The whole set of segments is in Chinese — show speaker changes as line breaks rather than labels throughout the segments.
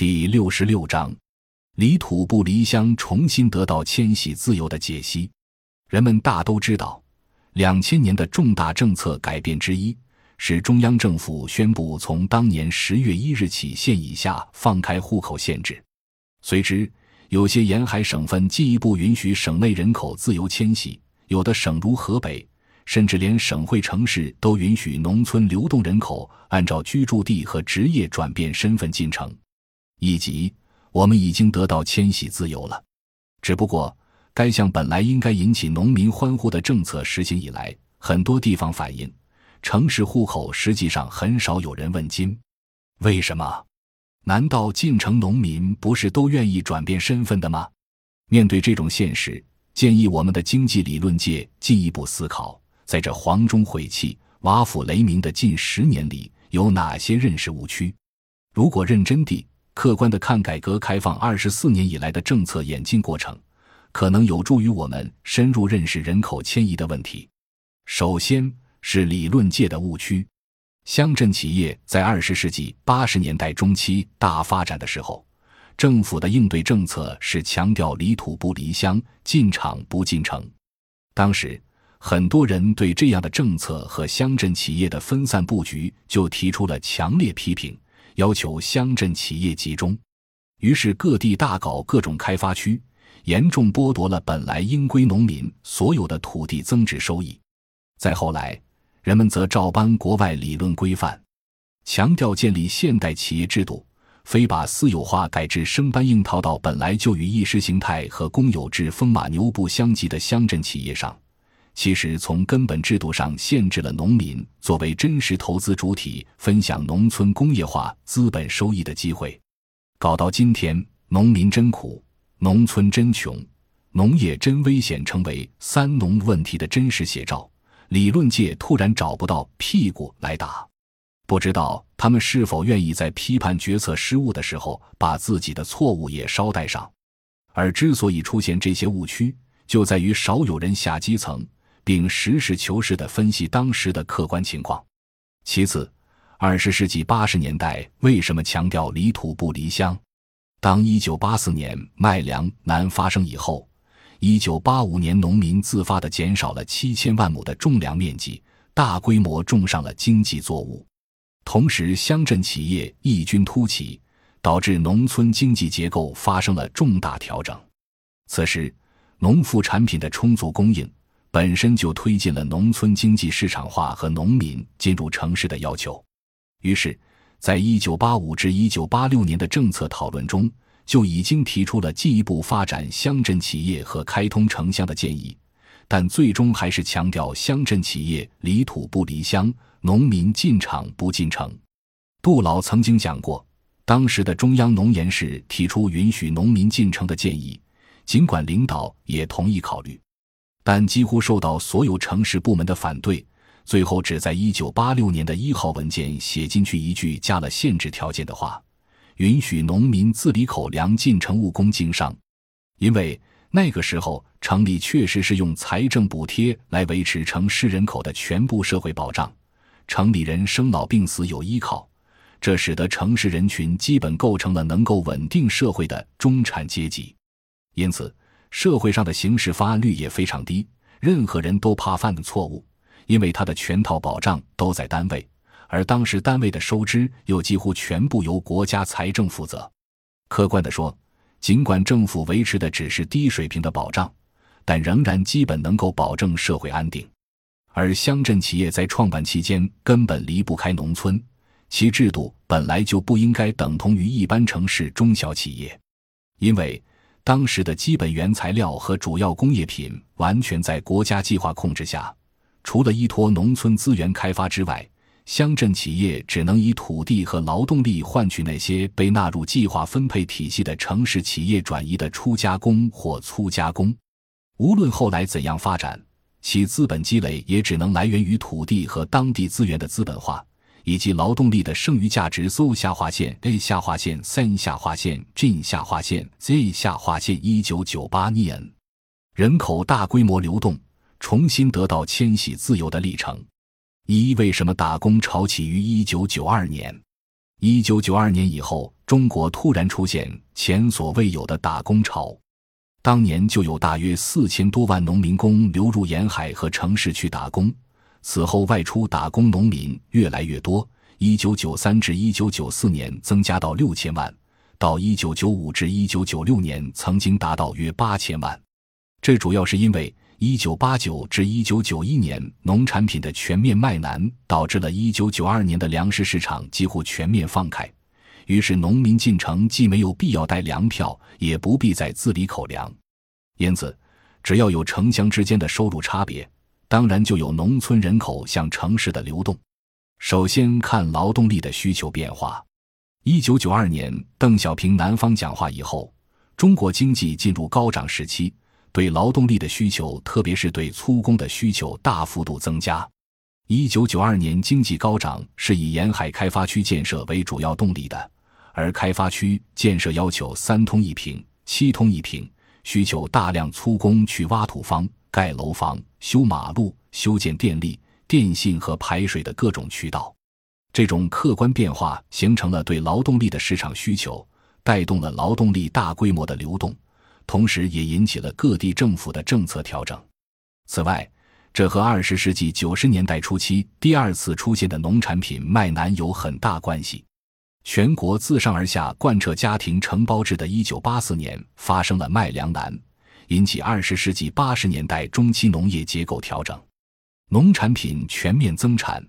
第六十六章，离土不离乡，重新得到迁徙自由的解析。人们大都知道，两千年的重大政策改变之一是中央政府宣布从当年十月一日起，县以下放开户口限制。随之，有些沿海省份进一步允许省内人口自由迁徙，有的省如河北，甚至连省会城市都允许农村流动人口按照居住地和职业转变身份进城。以及我们已经得到迁徙自由了，只不过该项本来应该引起农民欢呼的政策实行以来，很多地方反映城市户口实际上很少有人问津。为什么？难道进城农民不是都愿意转变身份的吗？面对这种现实，建议我们的经济理论界进一步思考，在这黄钟晦气、瓦釜雷鸣的近十年里，有哪些认识误区？如果认真地。客观的看改革开放二十四年以来的政策演进过程，可能有助于我们深入认识人口迁移的问题。首先是理论界的误区。乡镇企业在二十世纪八十年代中期大发展的时候，政府的应对政策是强调离土不离乡，进厂不进城。当时很多人对这样的政策和乡镇企业的分散布局就提出了强烈批评。要求乡镇企业集中，于是各地大搞各种开发区，严重剥夺了本来应归农民所有的土地增值收益。再后来，人们则照搬国外理论规范，强调建立现代企业制度，非把私有化改制生搬硬套到本来就与意识形态和公有制风马牛不相及的乡镇企业上。其实，从根本制度上限制了农民作为真实投资主体分享农村工业化资本收益的机会，搞到今天，农民真苦，农村真穷，农业真危险，成为三农问题的真实写照。理论界突然找不到屁股来打，不知道他们是否愿意在批判决策失误的时候，把自己的错误也捎带上。而之所以出现这些误区，就在于少有人下基层。并实事求是地分析当时的客观情况。其次，二十世纪八十年代为什么强调离土不离乡？当一九八四年麦粮难发生以后，一九八五年农民自发地减少了七千万亩的种粮面积，大规模种上了经济作物。同时，乡镇企业异军突起，导致农村经济结构发生了重大调整。此时，农副产品的充足供应。本身就推进了农村经济市场化和农民进入城市的要求，于是，在一九八五至一九八六年的政策讨论中，就已经提出了进一步发展乡镇企业和开通城乡的建议，但最终还是强调乡镇企业离土不离乡，农民进厂不进城。杜老曾经讲过，当时的中央农研室提出允许农民进城的建议，尽管领导也同意考虑。但几乎受到所有城市部门的反对，最后只在一九八六年的一号文件写进去一句加了限制条件的话：允许农民自理口粮进城务工经商。因为那个时候城里确实是用财政补贴来维持城市人口的全部社会保障，城里人生老病死有依靠，这使得城市人群基本构成了能够稳定社会的中产阶级。因此。社会上的刑事发案率也非常低，任何人都怕犯的错误，因为他的全套保障都在单位，而当时单位的收支又几乎全部由国家财政负责。客观地说，尽管政府维持的只是低水平的保障，但仍然基本能够保证社会安定。而乡镇企业在创办期间根本离不开农村，其制度本来就不应该等同于一般城市中小企业，因为。当时的基本原材料和主要工业品完全在国家计划控制下，除了依托农村资源开发之外，乡镇企业只能以土地和劳动力换取那些被纳入计划分配体系的城市企业转移的初加工或粗加工。无论后来怎样发展，其资本积累也只能来源于土地和当地资源的资本化。以及劳动力的剩余价值，so 下划线 a 下划线三下划线 g 下划线 z 下划线一九九八年，人口大规模流动，重新得到迁徙自由的历程。一为什么打工潮起于一九九二年？一九九二年以后，中国突然出现前所未有的打工潮。当年就有大约四千多万农民工流入沿海和城市去打工，此后外出打工农民越来越多。一九九三至一九九四年增加到六千万，到一九九五至一九九六年曾经达到约八千万。这主要是因为一九八九至一九九一年农产品的全面卖难，导致了一九九二年的粮食市场几乎全面放开。于是，农民进城既没有必要带粮票，也不必再自理口粮，因此，只要有城乡之间的收入差别，当然就有农村人口向城市的流动。首先看劳动力的需求变化。一九九二年，邓小平南方讲话以后，中国经济进入高涨时期，对劳动力的需求，特别是对粗工的需求大幅度增加。一九九二年经济高涨，是以沿海开发区建设为主要动力的。而开发区建设要求三通一平、七通一平，需求大量粗工去挖土方、盖楼房、修马路、修建电力、电信和排水的各种渠道。这种客观变化形成了对劳动力的市场需求，带动了劳动力大规模的流动，同时也引起了各地政府的政策调整。此外，这和二十世纪九十年代初期第二次出现的农产品卖难有很大关系。全国自上而下贯彻家庭承包制的1984年，发生了卖粮难，引起二十世纪八十年代中期农业结构调整，农产品全面增产，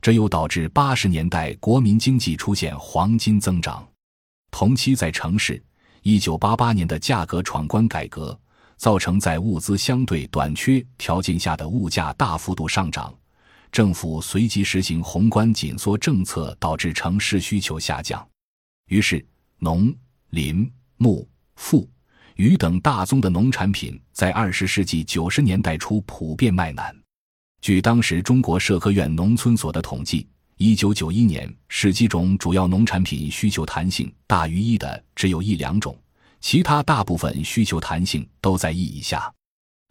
这又导致八十年代国民经济出现黄金增长。同期在城市，1988年的价格闯关改革，造成在物资相对短缺条件下的物价大幅度上涨。政府随即实行宏观紧缩政策，导致城市需求下降，于是农、林、牧、副、鱼等大宗的农产品在二十世纪九十年代初普遍卖难。据当时中国社科院农村所的统计，一九九一年十几种主要农产品需求弹性大于一的只有一两种，其他大部分需求弹性都在一以下。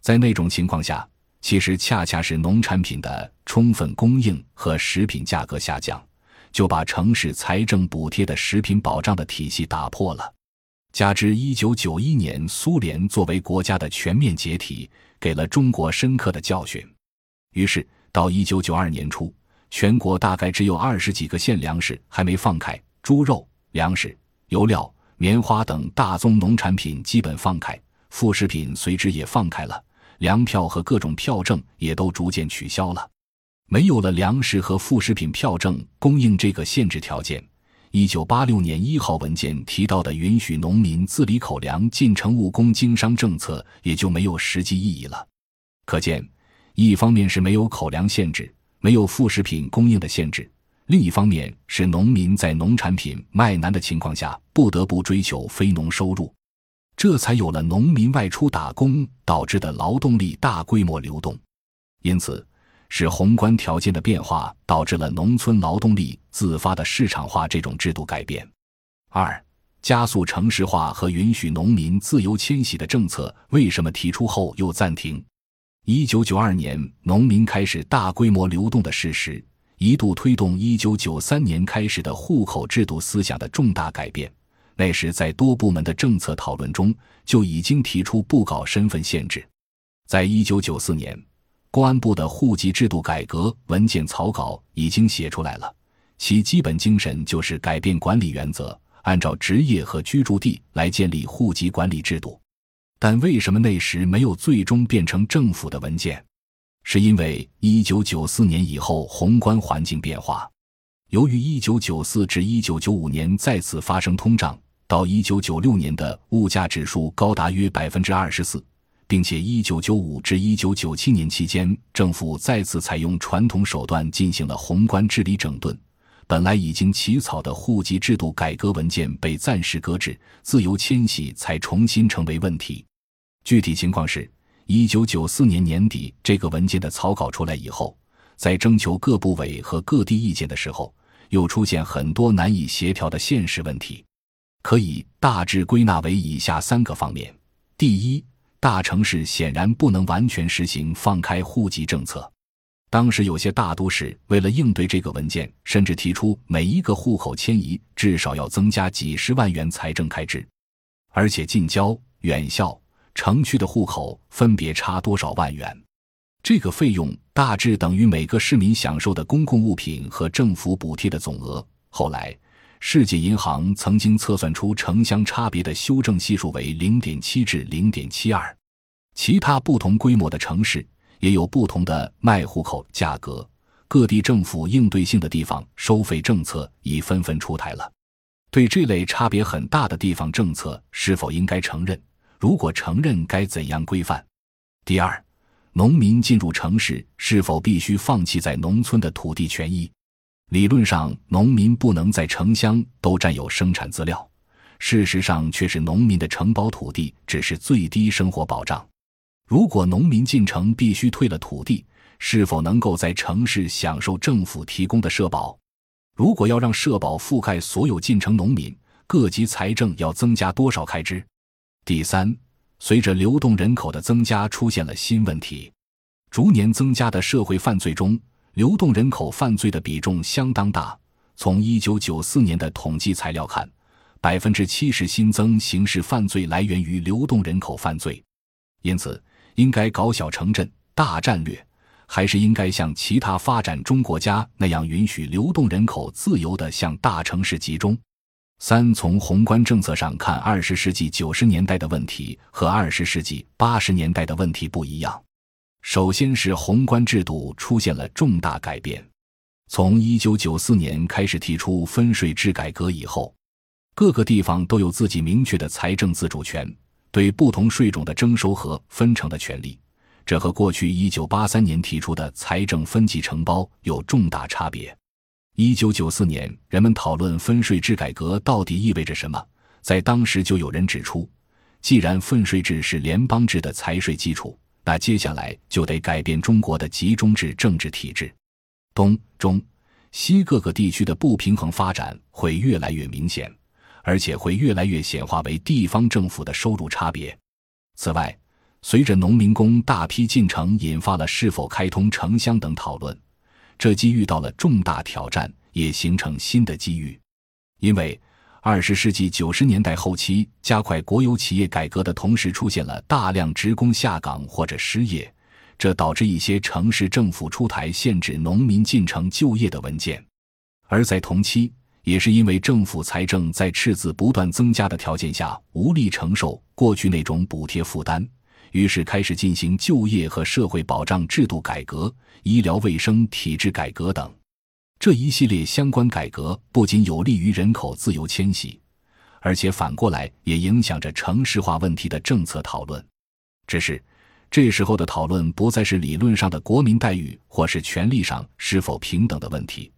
在那种情况下。其实恰恰是农产品的充分供应和食品价格下降，就把城市财政补贴的食品保障的体系打破了。加之一九九一年苏联作为国家的全面解体，给了中国深刻的教训。于是到一九九二年初，全国大概只有二十几个县粮食还没放开，猪肉、粮食、油料、棉花等大宗农产品基本放开，副食品随之也放开了。粮票和各种票证也都逐渐取消了，没有了粮食和副食品票证供应这个限制条件。一九八六年一号文件提到的允许农民自理口粮进城务工经商政策也就没有实际意义了。可见，一方面是没有口粮限制，没有副食品供应的限制；另一方面是农民在农产品卖难的情况下，不得不追求非农收入。这才有了农民外出打工导致的劳动力大规模流动，因此，是宏观条件的变化导致了农村劳动力自发的市场化这种制度改变。二、加速城市化和允许农民自由迁徙的政策为什么提出后又暂停？一九九二年农民开始大规模流动的事实，一度推动一九九三年开始的户口制度思想的重大改变。那时，在多部门的政策讨论中，就已经提出不搞身份限制。在一九九四年，公安部的户籍制度改革文件草稿已经写出来了，其基本精神就是改变管理原则，按照职业和居住地来建立户籍管理制度。但为什么那时没有最终变成政府的文件？是因为一九九四年以后宏观环境变化，由于一九九四至一九九五年再次发生通胀。到一九九六年的物价指数高达约百分之二十四，并且一九九五至一九九七年期间，政府再次采用传统手段进行了宏观治理整顿。本来已经起草的户籍制度改革文件被暂时搁置，自由迁徙才重新成为问题。具体情况是，一九九四年年底这个文件的草稿出来以后，在征求各部委和各地意见的时候，又出现很多难以协调的现实问题。可以大致归纳为以下三个方面：第一，大城市显然不能完全实行放开户籍政策；当时有些大都市为了应对这个文件，甚至提出每一个户口迁移至少要增加几十万元财政开支，而且近郊、远校、城区的户口分别差多少万元。这个费用大致等于每个市民享受的公共物品和政府补贴的总额。后来，世界银行曾经测算出城乡差别的修正系数为零点七至零点七二。其他不同规模的城市也有不同的卖户口价格。各地政府应对性的地方收费政策已纷纷出台了。对这类差别很大的地方政策，是否应该承认？如果承认，该怎样规范？第二。农民进入城市是否必须放弃在农村的土地权益？理论上，农民不能在城乡都占有生产资料，事实上却是农民的承包土地只是最低生活保障。如果农民进城必须退了土地，是否能够在城市享受政府提供的社保？如果要让社保覆盖所有进城农民，各级财政要增加多少开支？第三。随着流动人口的增加，出现了新问题。逐年增加的社会犯罪中，流动人口犯罪的比重相当大。从一九九四年的统计材料看，百分之七十新增刑事犯罪来源于流动人口犯罪。因此，应该搞小城镇大战略，还是应该像其他发展中国家那样，允许流动人口自由地向大城市集中？三从宏观政策上看，二十世纪九十年代的问题和二十世纪八十年代的问题不一样。首先是宏观制度出现了重大改变。从一九九四年开始提出分税制改革以后，各个地方都有自己明确的财政自主权，对不同税种的征收和分成的权利，这和过去一九八三年提出的财政分级承包有重大差别。一九九四年，人们讨论分税制改革到底意味着什么。在当时就有人指出，既然分税制是联邦制的财税基础，那接下来就得改变中国的集中制政治体制。东、中、西各个地区的不平衡发展会越来越明显，而且会越来越显化为地方政府的收入差别。此外，随着农民工大批进城，引发了是否开通城乡等讨论。这既遇到了重大挑战，也形成新的机遇。因为二十世纪九十年代后期加快国有企业改革的同时，出现了大量职工下岗或者失业，这导致一些城市政府出台限制农民进城就业的文件。而在同期，也是因为政府财政在赤字不断增加的条件下，无力承受过去那种补贴负担。于是开始进行就业和社会保障制度改革、医疗卫生体制改革等，这一系列相关改革不仅有利于人口自由迁徙，而且反过来也影响着城市化问题的政策讨论。只是这时候的讨论不再是理论上的国民待遇或是权利上是否平等的问题，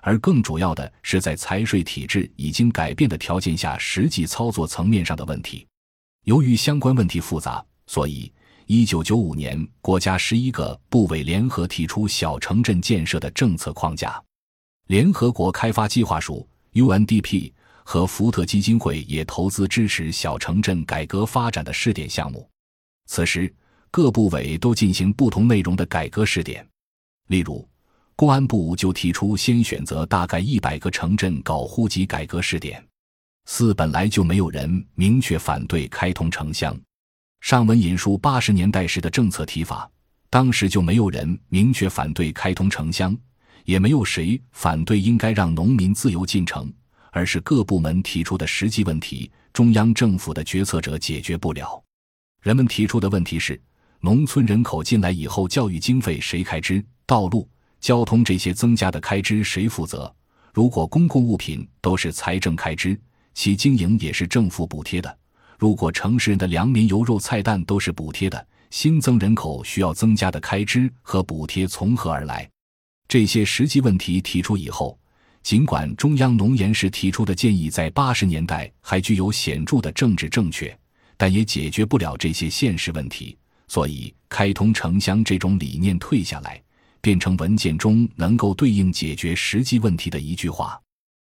而更主要的是在财税体制已经改变的条件下，实际操作层面上的问题。由于相关问题复杂。所以，一九九五年，国家十一个部委联合提出小城镇建设的政策框架。联合国开发计划署 （UNDP） 和福特基金会也投资支持小城镇改革发展的试点项目。此时，各部委都进行不同内容的改革试点。例如，公安部就提出先选择大概一百个城镇搞户籍改革试点。四本来就没有人明确反对开通城乡。上文引述八十年代时的政策提法，当时就没有人明确反对开通城乡，也没有谁反对应该让农民自由进城，而是各部门提出的实际问题，中央政府的决策者解决不了。人们提出的问题是：农村人口进来以后，教育经费谁开支？道路、交通这些增加的开支谁负责？如果公共物品都是财政开支，其经营也是政府补贴的。如果城市人的粮米油肉菜蛋都是补贴的，新增人口需要增加的开支和补贴从何而来？这些实际问题提出以后，尽管中央农研时提出的建议在八十年代还具有显著的政治正确，但也解决不了这些现实问题。所以，开通城乡这种理念退下来，变成文件中能够对应解决实际问题的一句话。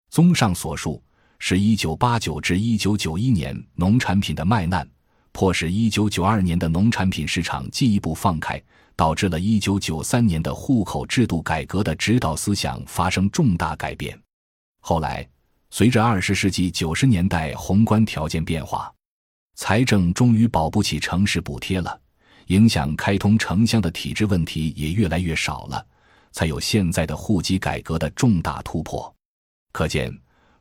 综上所述。是一九八九至一九九一年农产品的卖难，迫使一九九二年的农产品市场进一步放开，导致了1993年的户口制度改革的指导思想发生重大改变。后来，随着20世纪90年代宏观条件变化，财政终于保不起城市补贴了，影响开通城乡的体制问题也越来越少了，才有现在的户籍改革的重大突破。可见，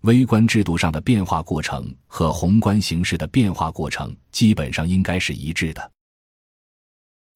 微观制度上的变化过程和宏观形势的变化过程基本上应该是一致的。